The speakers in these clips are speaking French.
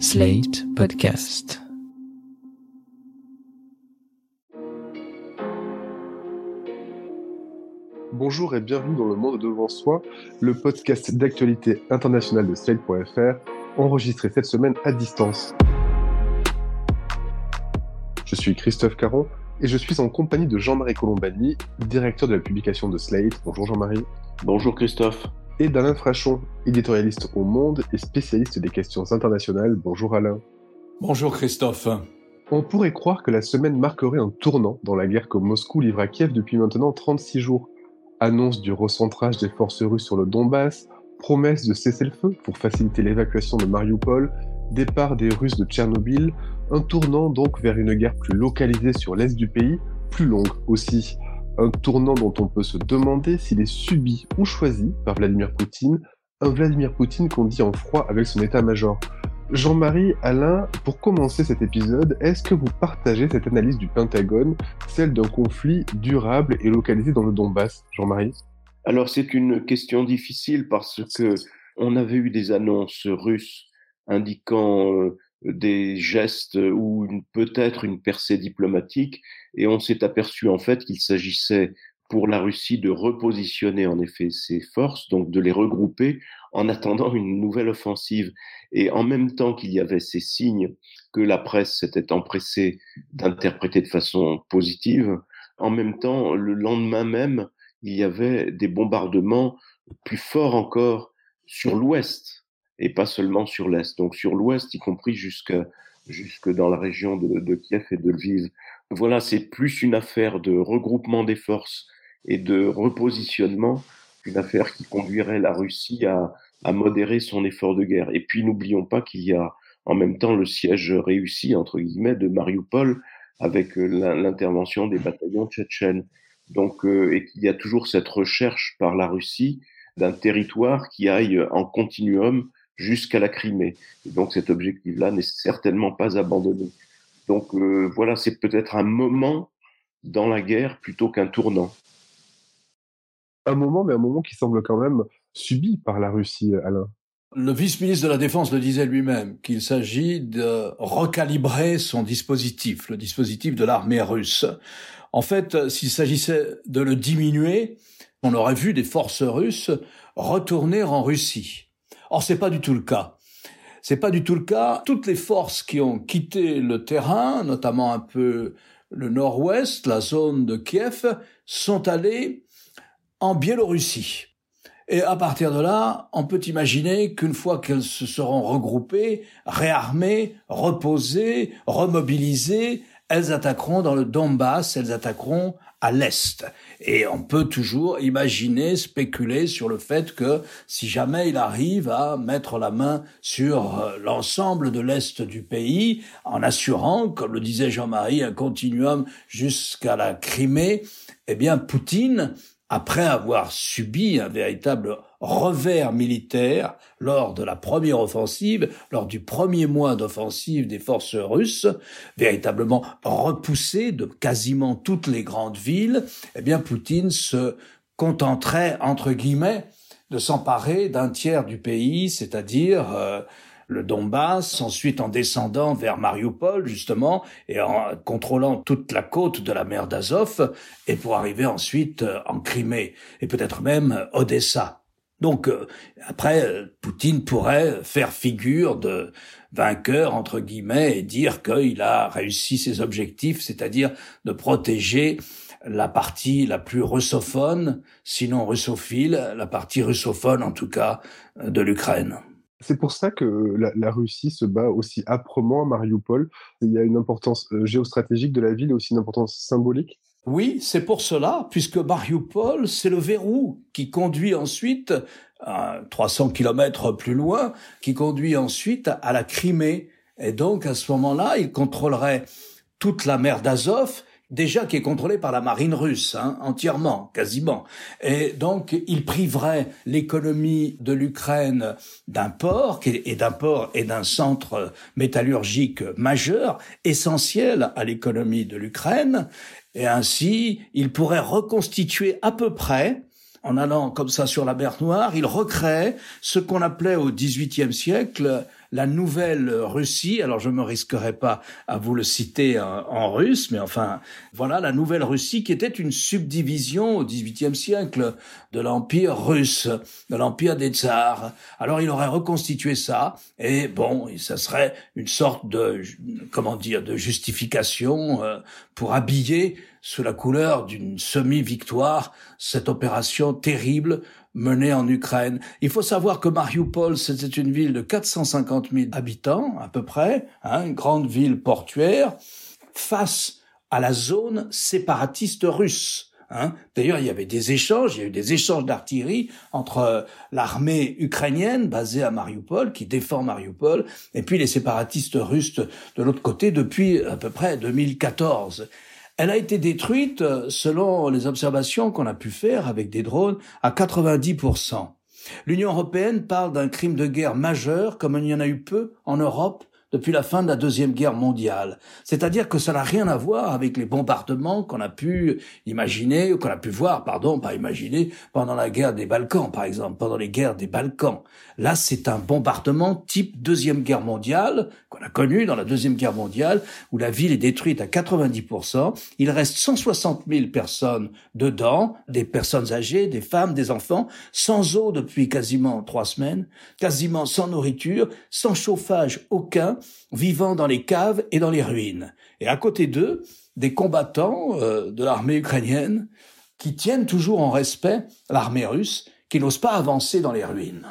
Slate Podcast. Bonjour et bienvenue dans Le Monde devant soi, le podcast d'actualité internationale de Slate.fr, enregistré cette semaine à distance. Je suis Christophe Caron et je suis en compagnie de Jean-Marie Colombani, directeur de la publication de Slate. Bonjour Jean-Marie. Bonjour Christophe. Et d'Alain Frachon, éditorialiste au Monde et spécialiste des questions internationales. Bonjour Alain. Bonjour Christophe. On pourrait croire que la semaine marquerait un tournant dans la guerre que Moscou livre à Kiev depuis maintenant 36 jours. Annonce du recentrage des forces russes sur le Donbass, promesse de cesser le feu pour faciliter l'évacuation de Mariupol, départ des Russes de Tchernobyl, un tournant donc vers une guerre plus localisée sur l'est du pays, plus longue aussi. Un tournant dont on peut se demander s'il est subi ou choisi par Vladimir Poutine, un Vladimir Poutine qu'on dit en froid avec son état-major. Jean-Marie, Alain, pour commencer cet épisode, est-ce que vous partagez cette analyse du Pentagone, celle d'un conflit durable et localisé dans le Donbass Jean-Marie? Alors c'est une question difficile parce que on avait eu des annonces russes indiquant euh, des gestes ou peut-être une percée diplomatique, et on s'est aperçu en fait qu'il s'agissait pour la Russie de repositionner en effet ses forces, donc de les regrouper en attendant une nouvelle offensive. Et en même temps qu'il y avait ces signes que la presse s'était empressée d'interpréter de façon positive, en même temps, le lendemain même, il y avait des bombardements plus forts encore sur l'ouest, et pas seulement sur l'Est. Donc sur l'Ouest, y compris jusque, jusque dans la région de, de Kiev et de Lviv. Voilà, c'est plus une affaire de regroupement des forces et de repositionnement qu'une affaire qui conduirait la Russie à, à modérer son effort de guerre. Et puis n'oublions pas qu'il y a en même temps le siège réussi, entre guillemets, de Mariupol avec euh, l'intervention des bataillons tchétchènes. Donc, euh, et qu'il y a toujours cette recherche par la Russie d'un territoire qui aille en continuum jusqu'à la Crimée. Et donc cet objectif-là n'est certainement pas abandonné. Donc euh, voilà, c'est peut-être un moment dans la guerre plutôt qu'un tournant. Un moment, mais un moment qui semble quand même subi par la Russie, Alain. Le vice-ministre de la Défense le disait lui-même, qu'il s'agit de recalibrer son dispositif, le dispositif de l'armée russe. En fait, s'il s'agissait de le diminuer, on aurait vu des forces russes retourner en Russie. Or, c'est pas du tout le cas. C'est pas du tout le cas. Toutes les forces qui ont quitté le terrain, notamment un peu le nord-ouest, la zone de Kiev, sont allées en Biélorussie. Et à partir de là, on peut imaginer qu'une fois qu'elles se seront regroupées, réarmées, reposées, remobilisées, elles attaqueront dans le Donbass, elles attaqueront à l'est. Et on peut toujours imaginer, spéculer sur le fait que si jamais il arrive à mettre la main sur euh, l'ensemble de l'est du pays, en assurant, comme le disait Jean-Marie, un continuum jusqu'à la Crimée, eh bien Poutine après avoir subi un véritable revers militaire lors de la première offensive, lors du premier mois d'offensive des forces russes, véritablement repoussé de quasiment toutes les grandes villes, eh bien Poutine se contenterait, entre guillemets, de s'emparer d'un tiers du pays, c'est-à-dire euh, le Donbass, ensuite en descendant vers Mariupol, justement, et en contrôlant toute la côte de la mer d'Azov, et pour arriver ensuite euh, en Crimée, et peut-être même Odessa. Donc euh, après, Poutine pourrait faire figure de vainqueur, entre guillemets, et dire qu'il a réussi ses objectifs, c'est-à-dire de protéger la partie la plus russophone, sinon russophile, la partie russophone en tout cas, de l'Ukraine. C'est pour ça que la, Russie se bat aussi âprement à Mariupol. Il y a une importance euh, géostratégique de la ville et aussi une importance symbolique. Oui, c'est pour cela, puisque Mariupol, c'est le verrou qui conduit ensuite, à 300 kilomètres plus loin, qui conduit ensuite à la Crimée. Et donc, à ce moment-là, il contrôlerait toute la mer d'Azov déjà qui est contrôlé par la marine russe, hein, entièrement, quasiment. Et donc, il priverait l'économie de l'Ukraine d'un port, et d'un port et d'un centre métallurgique majeur, essentiel à l'économie de l'Ukraine, et ainsi, il pourrait reconstituer à peu près en allant comme ça sur la mer Noire, il recrée ce qu'on appelait au XVIIIe siècle la nouvelle Russie. Alors je me risquerai pas à vous le citer en, russe, mais enfin voilà la nouvelle Russie qui était une subdivision au XVIIIe siècle de l'empire russe, de l'empire des tsars. Alors il aurait reconstitué ça et bon, ça serait une sorte de comment dire de justification euh, pour habiller sous la couleur d'une semi-victoire cette opération terrible menée en Ukraine. Il faut savoir que Mariupol, c'était une ville de 450 000 habitants, à peu près, hein, une grande ville portuaire, face à la zone séparatiste russe. Hein. D'ailleurs, il y avait des échanges, il y a eu des échanges d'artillerie entre euh, l'armée ukrainienne basée à Mariupol, qui défend Mariupol, et puis les séparatistes russes de l'autre côté depuis à peu près 2014. Elle a été détruite, euh, selon les observations qu'on a pu faire avec des drones, à 90%. L'Union européenne parle d'un crime de guerre majeur comme il y en a eu peu en Europe depuis la fin de la Deuxième Guerre mondiale. C'est-à-dire que ça n'a rien à voir avec les bombardements qu'on a pu imaginer, ou qu'on a pu voir, pardon, pas imaginer, pendant la guerre des Balkans, par exemple, pendant les guerres des Balkans. Là, c'est un bombardement type Deuxième Guerre mondiale, qu'on a connu dans la Deuxième Guerre mondiale, où la ville est détruite à 90%. Il reste 160 000 personnes dedans, des personnes âgées, des femmes, des enfants, sans eau depuis quasiment trois semaines, quasiment sans nourriture, sans chauffage aucun, vivant dans les caves et dans les ruines. Et à côté d'eux, des combattants euh, de l'armée ukrainienne qui tiennent toujours en respect l'armée russe, qui n'ose pas avancer dans les ruines.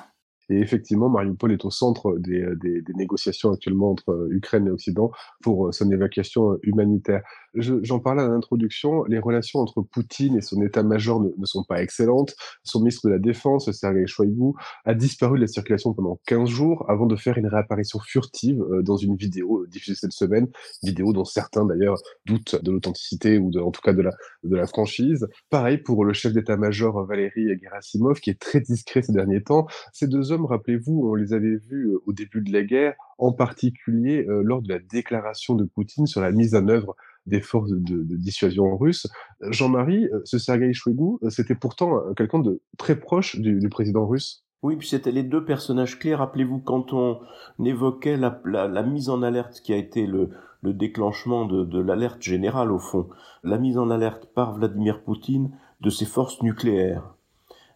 Et effectivement, Mariupol est au centre des, euh, négociations actuellement entre euh, Ukraine et Occident pour euh, son évacuation humanitaire. J'en parlais à l'introduction, les relations entre Poutine et son état-major ne, sont pas excellentes. Son ministre de la Défense, Sergei Shoigu, a disparu de la circulation pendant 15 jours avant de faire une réapparition furtive dans une vidéo diffusée cette semaine, vidéo dont certains d'ailleurs doutent de l'authenticité ou en tout cas de la, de la franchise. Pareil pour le chef d'état-major Valéry Gerasimov, qui est très discret ces derniers temps. Ces deux hommes, rappelez-vous, on les avait vus euh, au début de la guerre, en particulier euh, lors de la déclaration de Poutine sur la mise en œuvre des forces de, dissuasion russes. Jean-Marie, euh, ce Sergei Shoigu, c'était pourtant quelqu'un de très proche du, président russe. Oui, puis c'était les deux personnages clés. Rappelez-vous, quand on évoquait la, mise en alerte qui a été le, déclenchement de l'alerte générale, au fond, la mise en alerte par Vladimir Poutine de ses forces nucléaires.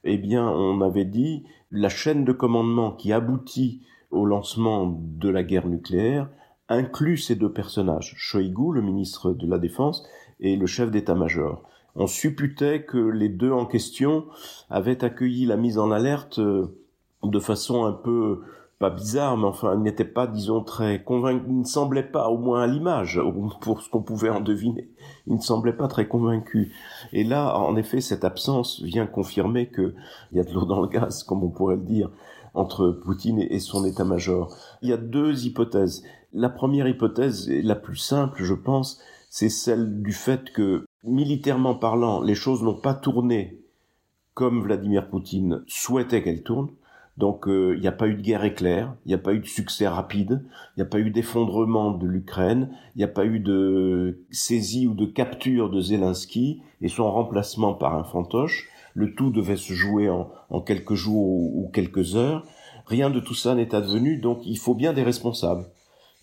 Eh bien, on avait dit, la chaîne de commandement qui aboutit au lancement de la guerre nucléaire inclut ces deux personnages, Shoigu, le ministre de la Défense, et le chef d'état-major. On supputait que les deux en question avaient accueilli la mise en alerte euh, de façon un peu pas bizarre, mais enfin, il n'était pas, disons, très convaincu, il ne semblait pas, au moins à l'image, pour ce qu'on pouvait en deviner, il ne semblait pas très convaincu. Et là, en effet, cette absence vient confirmer qu'il y a de l'eau dans le gaz, comme on pourrait le dire, entre Poutine et son état-major. Il y a deux hypothèses. La première hypothèse, la plus simple, je pense, c'est celle du fait que, militairement parlant, les choses n'ont pas tourné comme Vladimir Poutine souhaitait qu'elles tournent. Donc euh, il n'y a pas eu de guerre éclair, il n'y a pas eu de succès rapide, il n'y a pas eu d'effondrement de l'Ukraine, il n'y a pas eu de saisie ou de capture de Zelensky et son remplacement par un fantoche. Le tout devait se jouer en, quelques jours ou, quelques heures. Rien de tout ça n'est advenu, donc il faut bien des responsables.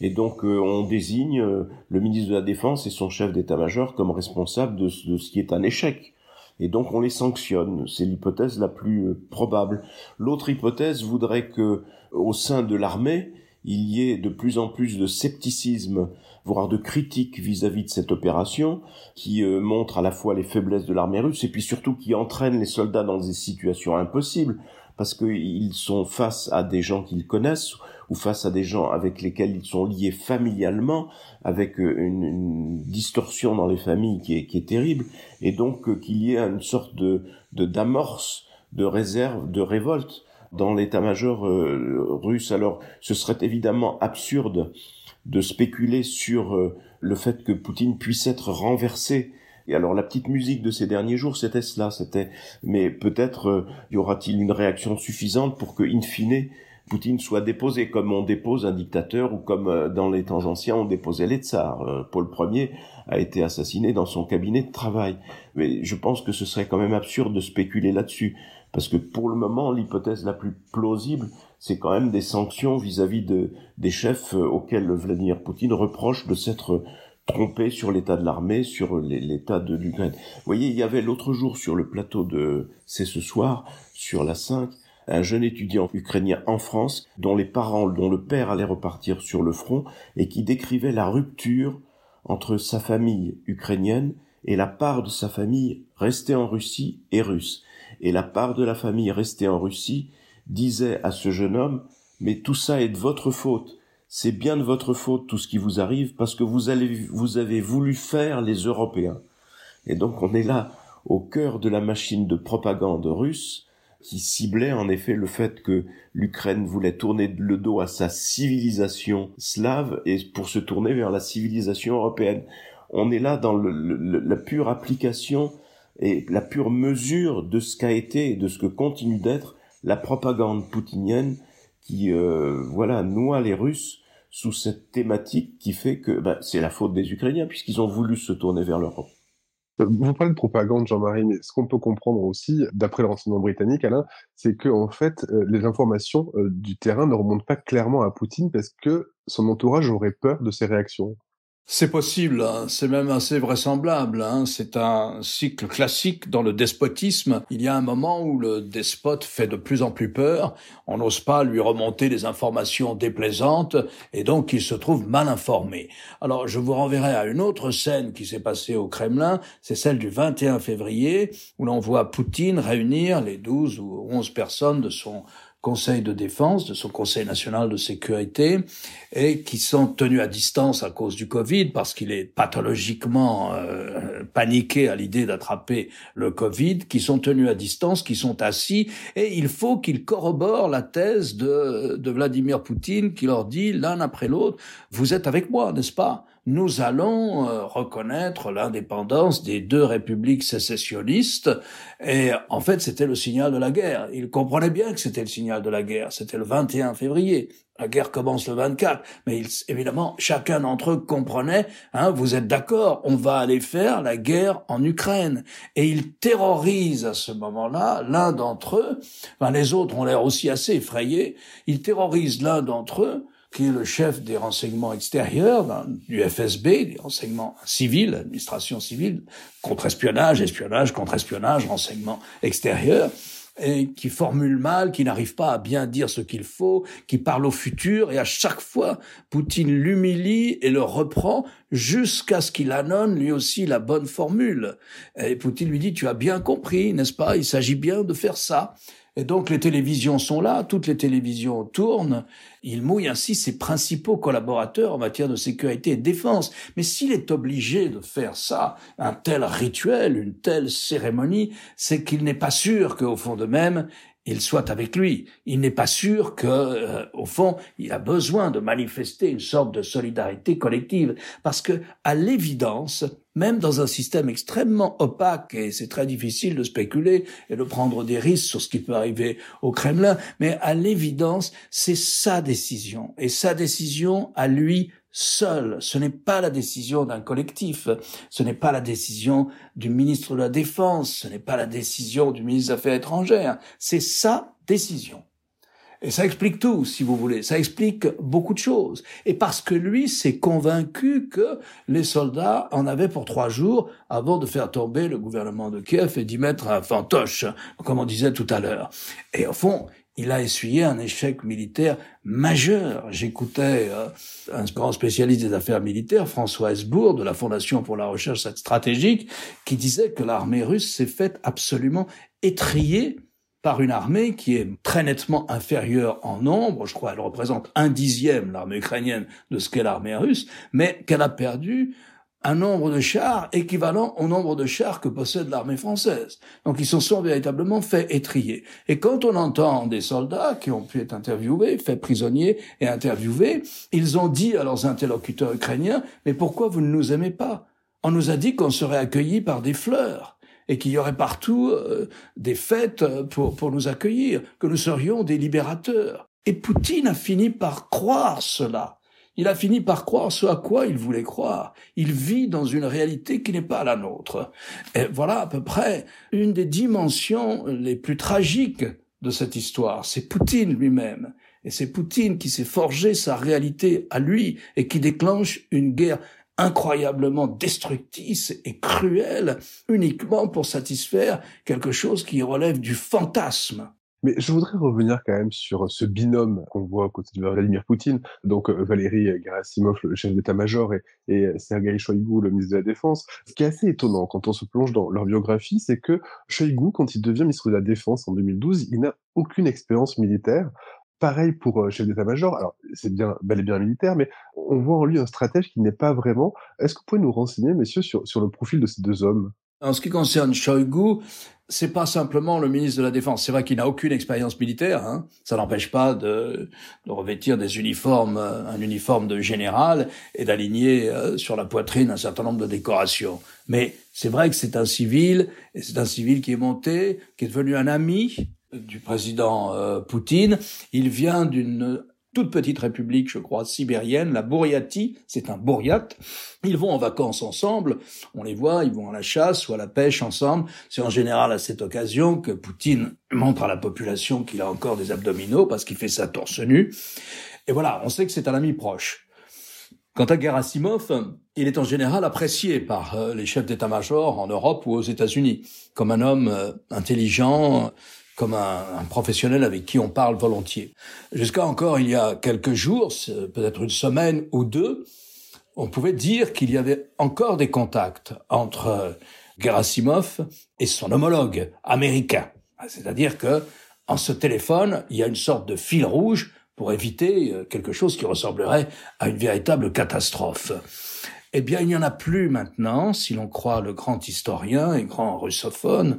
Et donc euh, on désigne euh, le ministre de la Défense et son chef d'état-major comme responsable de, de ce qui est un échec et donc on les sanctionne. C'est l'hypothèse la plus euh, probable. L'autre hypothèse voudrait que, au sein de l'armée, il y ait de plus en plus de scepticisme, voire de critique vis-à-vis de cette opération, qui euh, montre à la fois les faiblesses de l'armée russe et puis surtout qui entraîne les soldats dans des situations impossibles parce qu'ils sont face à des gens qu'ils connaissent ou face à des gens avec lesquels ils sont liés familialement, avec euh, une, distorsion dans les familles qui est, qui est terrible, et donc euh, qu'il y ait une sorte de d'amorce, de, réserve, de révolte dans l'état-major euh, russe. Alors, ce serait évidemment absurde de spéculer sur le fait que Poutine puisse être renversé et alors la petite musique de ces derniers jours, c'était cela, c'était. Mais peut-être euh, y aura-t-il une réaction suffisante pour que, in fine, Poutine soit déposé comme on dépose un dictateur ou comme euh, dans les temps anciens on déposait les tsars. Euh, Paul Ier a été assassiné dans son cabinet de travail. Mais je pense que ce serait quand même absurde de spéculer là-dessus Parce que pour le moment, l'hypothèse la plus plausible, c'est quand même des sanctions vis-à-vis de, des chefs euh, auxquels Vladimir Poutine reproche de s'être trompé sur l'état de l'armée, sur l'état de l'Ukraine. Vous voyez, il y avait l'autre jour sur le plateau de C'est ce soir, sur la 5, un jeune étudiant ukrainien en France, dont les parents, dont le père allait repartir sur le front, et qui décrivait la rupture entre sa famille ukrainienne et la part de sa famille restée en Russie et russe. Et la part de la famille restée en Russie disait à ce jeune homme, mais tout ça est de votre faute. C'est bien de votre faute tout ce qui vous arrive parce que vous, avez voulu faire les Européens. Et donc on est là au cœur de la machine de propagande russe qui ciblait en effet le fait que l'Ukraine voulait tourner le dos à sa civilisation slave et pour se tourner vers la civilisation européenne. On est là dans la pure application et la pure mesure de ce qu'a été et de ce que continue d'être la propagande poutinienne qui euh, voilà noie les Russes sous cette thématique qui fait que bah, c'est la faute des Ukrainiens puisqu'ils ont voulu se tourner vers l'Europe. Vous parlez de propagande, Jean-Marie, mais ce qu'on peut comprendre aussi, d'après le renseignement britannique, Alain, c'est que en fait, euh, les informations euh, du terrain ne remontent pas clairement à Poutine parce que son entourage aurait peur de ses réactions. C'est possible, hein. c'est même assez vraisemblable. Hein. C'est un cycle classique dans le despotisme. Il y a un moment où le despote fait de plus en plus peur, on n'ose pas lui remonter des informations déplaisantes, et donc il se trouve mal informé. Alors je vous renverrai à une autre scène qui s'est passée au Kremlin, c'est celle du 21 février, où l'on voit Poutine réunir les 12 ou 11 personnes de son Conseil de défense, de son Conseil national de sécurité, et qui sont tenus à distance à cause du Covid, parce qu'il est pathologiquement euh, paniqué à l'idée d'attraper le Covid, qui sont tenus à distance, qui sont assis, et il faut qu'ils corroborent la thèse de, de Vladimir Poutine, qui leur dit l'un après l'autre, vous êtes avec moi, n'est-ce pas? Nous allons euh, reconnaître l'indépendance des deux républiques sécessionnistes. Et en fait, c'était le signal de la guerre. Ils comprenaient bien que c'était le signal de la guerre. C'était le 21 février. La guerre commence le 24, mais évidemment, chacun d'entre eux comprenait, hein, vous êtes d'accord, on va aller faire la guerre en Ukraine. Et ils terrorisent à ce moment-là l'un d'entre eux, enfin, les autres ont l'air aussi assez effrayés, ils terrorisent l'un d'entre eux qui est le chef des renseignements extérieurs du FSB, des renseignements civils, administration civile, contre-espionnage, espionnage, contre-espionnage, renseignements extérieurs, et qui formule mal, qui n'arrive pas à bien dire ce qu'il faut, qui parle au futur, et à chaque fois, Poutine l'humilie et le reprend jusqu'à ce qu'il annonce lui aussi la bonne formule. Et Poutine lui dit, tu as bien compris, n'est-ce pas, il s'agit bien de faire ça. Et donc les télévisions sont là, toutes les télévisions tournent. Il mouille ainsi ses principaux collaborateurs en matière de sécurité et de défense. Mais s'il est obligé de faire ça, un tel rituel, une telle cérémonie, c'est qu'il n'est pas sûr qu'au fond de même, il soit avec lui. Il n'est pas sûr que, euh, au fond, il a besoin de manifester une sorte de solidarité collective, parce que, à l'évidence, même dans un système extrêmement opaque, et c'est très difficile de spéculer et de prendre des risques sur ce qui peut arriver au Kremlin, mais à l'évidence, c'est sa décision, et sa décision à lui seul. Ce n'est pas la décision d'un collectif, ce n'est pas la décision du ministre de la Défense, ce n'est pas la décision du ministre des Affaires étrangères, c'est sa décision. Et ça explique tout, si vous voulez. Ça explique beaucoup de choses. Et parce que lui s'est convaincu que les soldats en avaient pour trois jours avant de faire tomber le gouvernement de Kiev et d'y mettre un fantoche, comme on disait tout à l'heure. Et au fond, il a essuyé un échec militaire majeur. J'écoutais euh, un grand spécialiste des affaires militaires, François Hesbourg, de la Fondation pour la recherche stratégique, qui disait que l'armée russe s'est faite absolument étrier par une armée qui est très nettement inférieure en nombre, je crois elle représente un dixième l'armée ukrainienne de ce qu'est l'armée russe, mais qu'elle a perdu un nombre de chars équivalent au nombre de chars que possède l'armée française. Donc ils se sont véritablement fait étrier. Et quand on entend des soldats qui ont pu être interviewés, faits prisonniers et interviewés, ils ont dit à leurs interlocuteurs ukrainiens, mais pourquoi vous ne nous aimez pas? On nous a dit qu'on serait accueillis par des fleurs et qu'il y aurait partout euh, des fêtes pour, pour nous accueillir, que nous serions des libérateurs. Et Poutine a fini par croire cela. Il a fini par croire ce à quoi il voulait croire. Il vit dans une réalité qui n'est pas la nôtre. Et voilà à peu près une des dimensions les plus tragiques de cette histoire. C'est Poutine lui-même. Et c'est Poutine qui s'est forgé sa réalité à lui et qui déclenche une guerre incroyablement destructrice et cruelle uniquement pour satisfaire quelque chose qui relève du fantasme. Mais je voudrais revenir quand même sur ce binôme qu'on voit à côté de Vladimir Poutine, donc euh, Valérie Gerasimov, le chef d'état-major, et, et Sergei Shoigu, le ministre de la Défense. Ce qui est assez étonnant quand on se plonge dans leur biographie, c'est que Shoigu, quand il devient ministre de la Défense en 2012, il n'a aucune expérience militaire. Pareil pour euh, chef d'état-major. Alors, c'est bien, bel et bien militaire, mais on voit en lui un stratège qui n'est pas vraiment. Est-ce que vous pouvez nous renseigner, messieurs, sur, sur le profil de ces deux hommes? En ce qui concerne Shoigu, c'est pas simplement le ministre de la Défense. C'est vrai qu'il n'a aucune expérience militaire. Hein. Ça n'empêche pas de, de, revêtir des uniformes, euh, un uniforme de général et d'aligner euh, sur la poitrine un certain nombre de décorations. Mais c'est vrai que c'est un civil, et c'est un civil qui est monté, qui est devenu un ami du président euh, Poutine. Il vient d'une toute petite république, je crois, sibérienne, la Bouriatie, c'est un Bouriat. Ils vont en vacances ensemble, on les voit, ils vont à la chasse ou à la pêche ensemble. C'est en général à cette occasion que Poutine montre à la population qu'il a encore des abdominaux parce qu'il fait sa torse nu. Et voilà, on sait que c'est un ami proche. Quant à Gerasimov, il est en général apprécié par euh, les chefs d'état-major en Europe ou aux États-Unis comme un homme euh, intelligent, comme un, professionnel avec qui on parle volontiers. Jusqu'à encore il y a quelques jours, peut-être une semaine ou deux, on pouvait dire qu'il y avait encore des contacts entre Gerasimov et son homologue américain. C'est-à-dire que en ce téléphone, il y a une sorte de fil rouge pour éviter euh, quelque chose qui ressemblerait à une véritable catastrophe. Eh bien, il n'y en a plus maintenant, si l'on croit le grand historien et grand russophone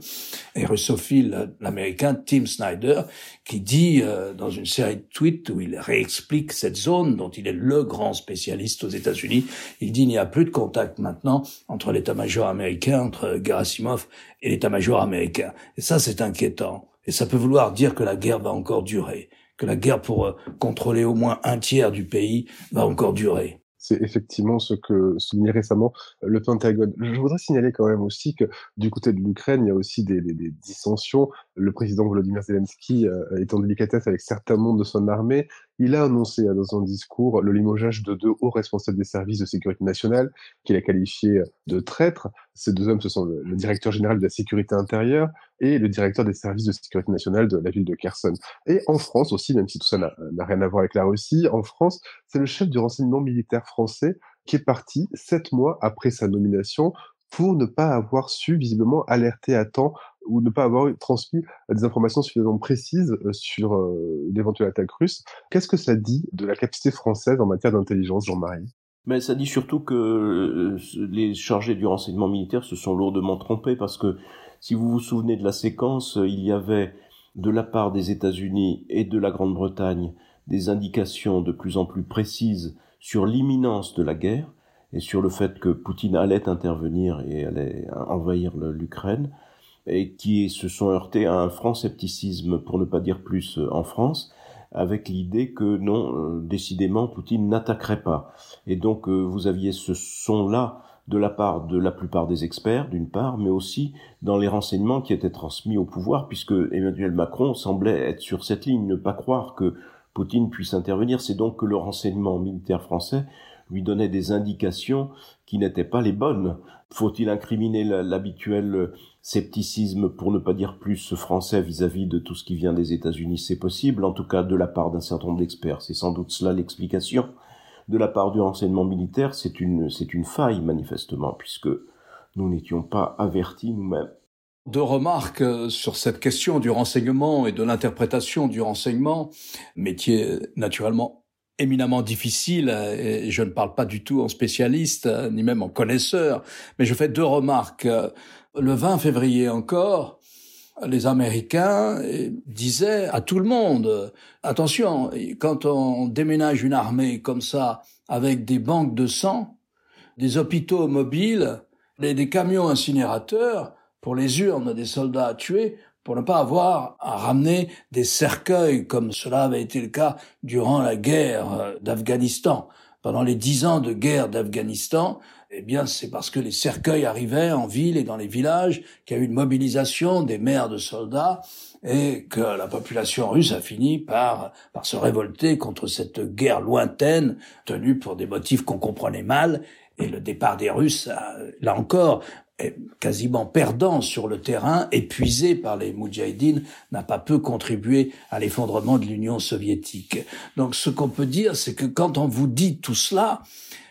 et russophile l'américain Tim Snyder, qui dit euh, dans une série de tweets où il réexplique cette zone dont il est le grand spécialiste aux États-Unis, il dit il n'y a plus de contact maintenant entre l'état-major américain, entre Gerasimov et l'état-major américain. Et ça, c'est inquiétant. Et ça peut vouloir dire que la guerre va encore durer, que la guerre pour euh, contrôler au moins un tiers du pays va encore durer c'est effectivement ce que soulignait récemment euh, le Pentagone. Je voudrais signaler quand même aussi que du côté de l'Ukraine, il y a aussi des, dissensions. Le président Volodymyr Zelensky euh, est en délicatesse avec certains membres de son armée. Il a annoncé euh, dans un discours le limogeage de deux hauts responsables des services de sécurité nationale, qu'il a qualifiés de traîtres. Ces deux hommes, ce sont le, le, directeur général de la sécurité intérieure et le directeur des services de sécurité nationale de la ville de Kherson. Et en France aussi, même si tout ça n'a rien à voir avec la Russie, en France, c'est le chef du renseignement militaire français qui est parti sept mois après sa nomination pour ne pas avoir su visiblement alerter à temps ou ne pas avoir transmis des informations suffisamment précises euh, sur euh, l'éventuelle attaque russe. Qu'est-ce que ça dit de la capacité française en matière d'intelligence, Jean-Marie? Mais ça dit surtout que euh, les chargés du renseignement militaire se sont lourdement trompés parce que si vous vous souvenez de la séquence, il y avait de la part des États-Unis et de la Grande-Bretagne des indications de plus en plus précises sur l'imminence de la guerre et sur le fait que Poutine allait intervenir et allait envahir l'Ukraine et qui se sont heurtés à un franc scepticisme, pour ne pas dire plus, en France, avec l'idée que non, euh, décidément, Poutine n'attaquerait pas. Et donc, euh, vous aviez ce son-là de la part de la plupart des experts, d'une part, mais aussi dans les renseignements qui étaient transmis au pouvoir, puisque Emmanuel Macron semblait être sur cette ligne, ne pas croire que Poutine puisse intervenir. C'est donc que le renseignement militaire français lui donnait des indications qui n'étaient pas les bonnes. Faut-il incriminer l'habituel scepticisme, pour ne pas dire plus français vis-à-vis de tout ce qui vient des États-Unis? C'est possible, en tout cas de la part d'un certain nombre d'experts. C'est sans doute cela l'explication de la part du renseignement militaire, c'est une, c'est une faille manifestement, puisque nous n'étions pas avertis nous-mêmes. Deux remarques euh, sur cette question du renseignement et de l'interprétation du renseignement, métier naturellement éminemment difficile, et je ne parle pas du tout en spécialiste, ni même en connaisseur, mais je fais deux remarques. Le 20 février encore, les Américains disaient à tout le monde, attention, quand on déménage une armée comme ça, avec des banques de sang, des hôpitaux mobiles, des camions incinérateurs pour les urnes des soldats tués, pour ne pas avoir à ramener des cercueils comme cela avait été le cas durant la guerre d'Afghanistan pendant les dix ans de guerre d'Afghanistan, eh bien, c'est parce que les cercueils arrivaient en ville et dans les villages, qu'il y a eu une mobilisation des mères de soldats et que la population russe a fini par, par se révolter contre cette guerre lointaine tenue pour des motifs qu'on comprenait mal. Et le départ des Russes, là encore, quasiment perdant sur le terrain, épuisé par les Moudjahidines, n'a pas peu contribué à l'effondrement de l'Union soviétique. Donc ce qu'on peut dire, c'est que quand on vous dit tout cela,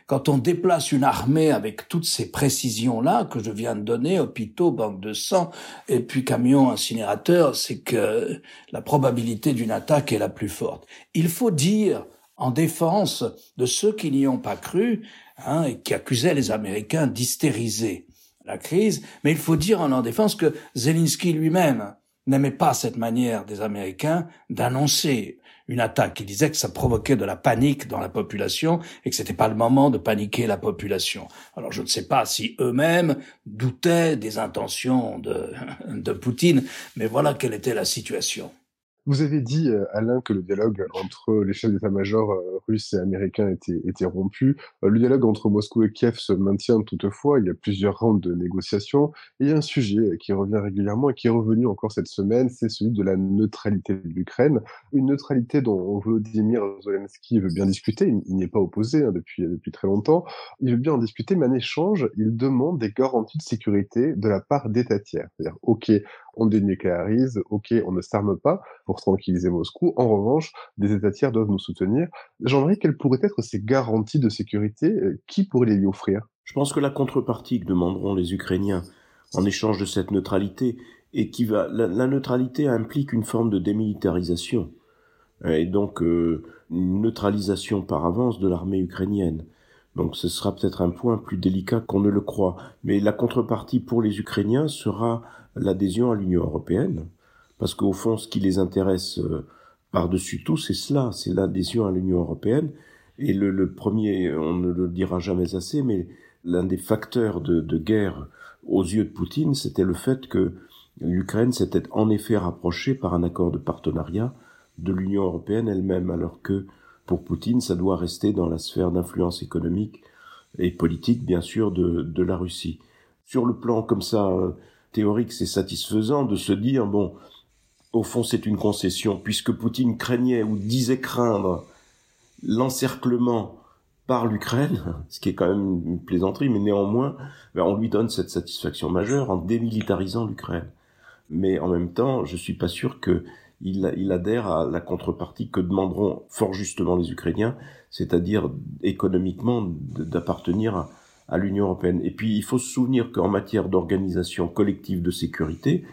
quand on déplace une armée avec toutes ces précisions-là que je viens de donner, hôpitaux, banques de sang, et puis camions incinérateurs, c'est que la probabilité d'une attaque est la plus forte. Il faut dire, en défense de ceux qui n'y ont pas cru, hein, et qui accusaient les Américains d'hystériser la crise, mais il faut dire en leur défense que Zelensky lui-même n'aimait pas cette manière des Américains d'annoncer une attaque. Il disait que ça provoquait de la panique dans la population et que c'était pas le moment de paniquer la population. Alors je ne sais pas si eux-mêmes doutaient des intentions de, de Poutine, mais voilà quelle était la situation. Vous avez dit, euh, Alain, que le dialogue entre les chefs d'état-major euh, russes et américains était, rompu. Euh, le dialogue entre Moscou et Kiev se maintient toutefois. Il y a plusieurs rounds de négociations. Et il y a un sujet qui revient régulièrement et qui est revenu encore cette semaine, c'est celui de la neutralité de l'Ukraine. Une neutralité dont Volodymyr Zelensky veut bien discuter. Il n'y est pas opposé hein, depuis, depuis très longtemps. Il veut bien en discuter, mais en échange, il demande des garanties de sécurité de la part d'États tiers. C'est-à-dire, OK, on dénucléarise, ok, on ne s'arme pas tranquilliser Moscou. En revanche, des États tiers doivent nous soutenir. J'aimerais quelles pourraient être ces garanties de sécurité euh, Qui pourrait les lui offrir? Je pense que la contrepartie que demanderont les Ukrainiens en échange de cette neutralité et qui va la, neutralité implique une forme de démilitarisation et donc euh, une neutralisation par avance de l'armée ukrainienne. Donc ce sera peut-être un point plus délicat qu'on ne le croit. Mais la contrepartie pour les Ukrainiens sera l'adhésion à l'Union européenne, parce qu'au fond, ce qui les intéresse euh, par-dessus tout, c'est cela, c'est l'adhésion à l'Union européenne. Et le, premier, on ne le dira jamais assez, mais l'un des facteurs de, de, guerre aux yeux de Poutine, c'était le fait que l'Ukraine s'était en effet rapprochée par un accord de partenariat de l'Union européenne elle-même, alors que pour Poutine, ça doit rester dans la sphère d'influence économique et politique, bien sûr, de, de la Russie. Sur le plan comme ça euh, théorique, c'est satisfaisant de se dire, bon, au fond, c'est une concession, puisque Poutine craignait ou disait craindre l'encerclement par l'Ukraine, ce qui est quand même une plaisanterie, mais néanmoins, ben, on lui donne cette satisfaction majeure en démilitarisant l'Ukraine. Mais en même temps, je suis pas sûr que il, adhère à la contrepartie que demanderont fort justement les Ukrainiens, c'est-à-dire économiquement d'appartenir à, à l'Union européenne. Et puis il faut se souvenir qu'en matière d'organisation collective de sécurité,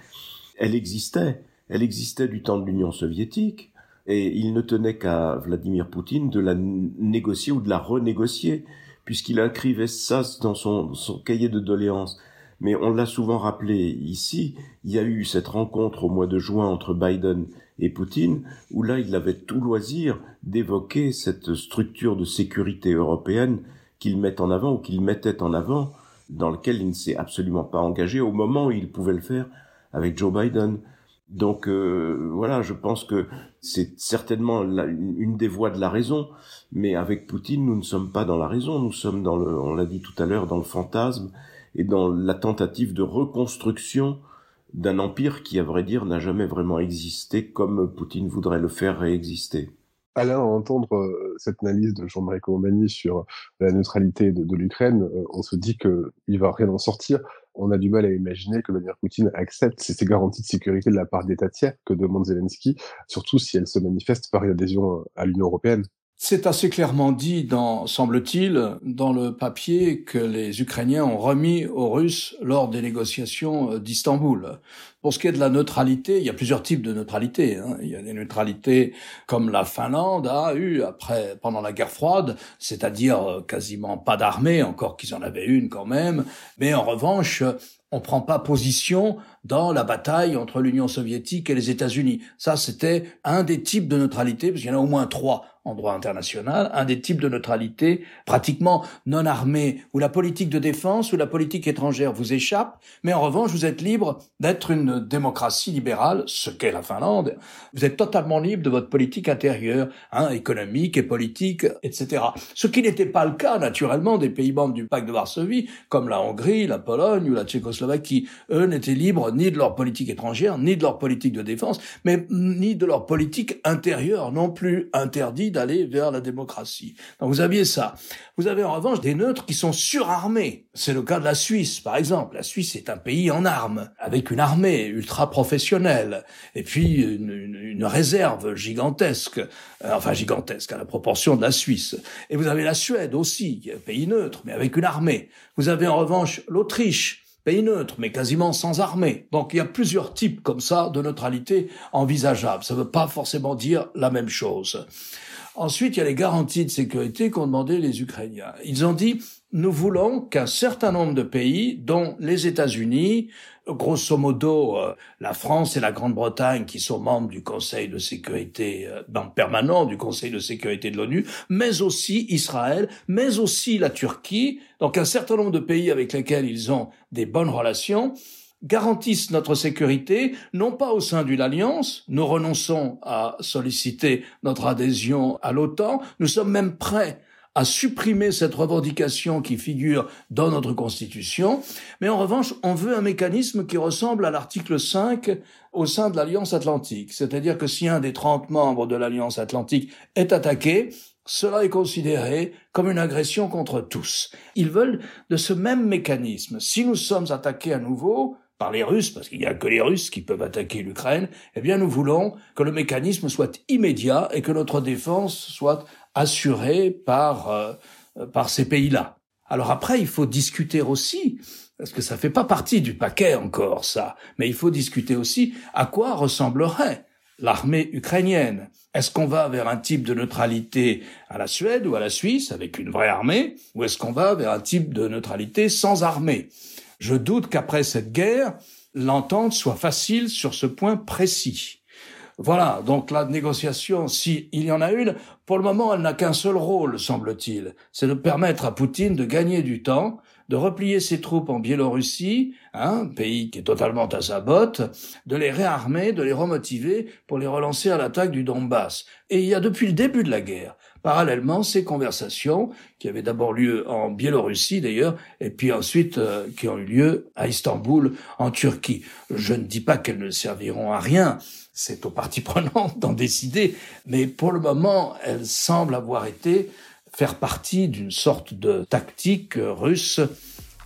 elle existait. Elle existait du temps de l'Union soviétique, et il ne tenait qu'à Vladimir Poutine de la négocier ou de la renégocier, puisqu'il écrivait ça dans son, son cahier de doléances. Mais on l'a souvent rappelé ici, il y a eu cette rencontre au mois de juin entre Biden et Poutine, où là il avait tout loisir d'évoquer cette structure de sécurité européenne qu'il met en avant ou qu'il mettait en avant, dans lequel il ne s'est absolument pas engagé au moment où il pouvait le faire avec Joe Biden. Donc euh, voilà, je pense que c'est certainement une des voies de la raison, mais avec Poutine, nous ne sommes pas dans la raison, nous sommes dans le, on l'a dit tout à l'heure, dans le fantasme et dans la tentative de reconstruction d'un empire qui, à vrai dire, n'a jamais vraiment existé comme Poutine voudrait le faire réexister. Alain, à entendre euh, cette analyse de Jean-Marie Comomani sur la neutralité de, l'Ukraine, euh, on se dit qu'il va rien en sortir. On a du mal à imaginer que Vladimir Poutine accepte ces, garanties de sécurité de la part d'États tiers que demande Zelensky, surtout si elle se manifeste par une adhésion à l'Union européenne. C'est assez clairement dit, dans, semble-t-il, dans le papier que les Ukrainiens ont remis aux Russes lors des négociations euh, d'Istanbul. Pour ce qui est de la neutralité, il y a plusieurs types de neutralité. Hein. Il y a des neutralités comme la Finlande a eu après pendant la guerre froide, c'est-à-dire euh, quasiment pas d'armée, encore qu'ils en avaient une quand même. Mais en revanche, on prend pas position dans la bataille entre l'Union soviétique et les États-Unis. Ça, c'était un des types de neutralité, parce qu'il y en a au moins trois en droit international, un des types de neutralité pratiquement non armée, où la politique de défense ou la politique étrangère vous échappe, mais en revanche, vous êtes libre d'être une démocratie libérale, ce qu'est la Finlande. Vous êtes totalement libre de votre politique intérieure, hein, économique et politique, etc. Ce qui n'était pas le cas, naturellement, des pays membres du pacte de Varsovie, comme la Hongrie, la Pologne ou la Tchécoslovaquie. Eux n'étaient libres ni de leur politique étrangère, ni de leur politique de défense, mais ni de leur politique intérieure non plus, d'aller vers la démocratie. Donc vous aviez ça. Vous avez en revanche des neutres qui sont surarmés. C'est le cas de la Suisse, par exemple. La Suisse est un pays en armes, avec une armée ultra professionnelle, et puis une, une, réserve gigantesque, euh, enfin gigantesque à la proportion de la Suisse. Et vous avez la Suède aussi, qui est un pays neutre, mais avec une armée. Vous avez en revanche l'Autriche, pays neutre, mais quasiment sans armée. Donc il y a plusieurs types comme ça de neutralité envisageables. Ça ne veut pas forcément dire la même chose. Ensuite, il y a les garanties de sécurité qu'ont demandé les Ukrainiens. Ils ont dit, nous voulons qu'un certain nombre de pays, dont les États-Unis, grosso modo euh, la France et la Grande-Bretagne, qui sont membres du Conseil de sécurité euh, permanent du Conseil de sécurité de l'ONU, mais aussi Israël, mais aussi la Turquie, donc un certain nombre de pays avec lesquels ils ont des bonnes relations, garantissent notre sécurité, non pas au sein d'une alliance, nous renonçons à solliciter notre adhésion à l'OTAN, nous sommes même prêts à supprimer cette revendication qui figure dans notre Constitution, mais en revanche, on veut un mécanisme qui ressemble à l'article 5 au sein de l'Alliance Atlantique, c'est-à-dire que si un des 30 membres de l'Alliance Atlantique est attaqué, cela est considéré comme une agression contre tous. Ils veulent de ce même mécanisme. Si nous sommes attaqués à nouveau, par les Russes, parce qu'il n'y a que les Russes qui peuvent attaquer l'Ukraine, eh bien nous voulons que le mécanisme soit immédiat et que notre défense soit assurée par, euh, par ces pays-là. Alors après, il faut discuter aussi, parce que ça fait pas partie du paquet encore, ça, mais il faut discuter aussi à quoi ressemblerait l'armée ukrainienne. Est-ce qu'on va vers un type de neutralité à la Suède ou à la Suisse avec une vraie armée, ou est-ce qu'on va vers un type de neutralité sans armée? Je doute qu'après cette guerre, l'entente soit facile sur ce point précis. Voilà, donc la négociation, s'il y en a une, pour le moment, elle n'a qu'un seul rôle, semble-t-il, c'est de permettre à Poutine de gagner du temps, de replier ses troupes en Biélorussie, un hein, pays qui est totalement à sa botte, de les réarmer, de les remotiver pour les relancer à l'attaque du Donbass. Et il y a depuis le début de la guerre parallèlement ces conversations qui avaient d'abord lieu en Biélorussie d'ailleurs, et puis ensuite euh, qui ont eu lieu à Istanbul en Turquie. Je ne dis pas qu'elles ne serviront à rien, c'est aux parties prenantes d'en décider, mais pour le moment, elles semblent avoir été faire partie d'une sorte de tactique russe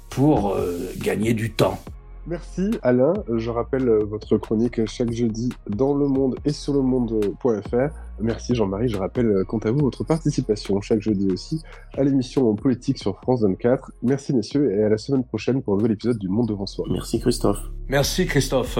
pour euh, gagner du temps. Merci Alain. Je rappelle euh, votre chronique chaque jeudi dans le monde et sur le monde.fr. Merci Jean-Marie. Je rappelle euh, quant à vous votre participation chaque jeudi aussi à l'émission en politique sur France 24. Merci messieurs et à la semaine prochaine pour un nouvel épisode du Monde devant soi. Merci Christophe. Merci Christophe.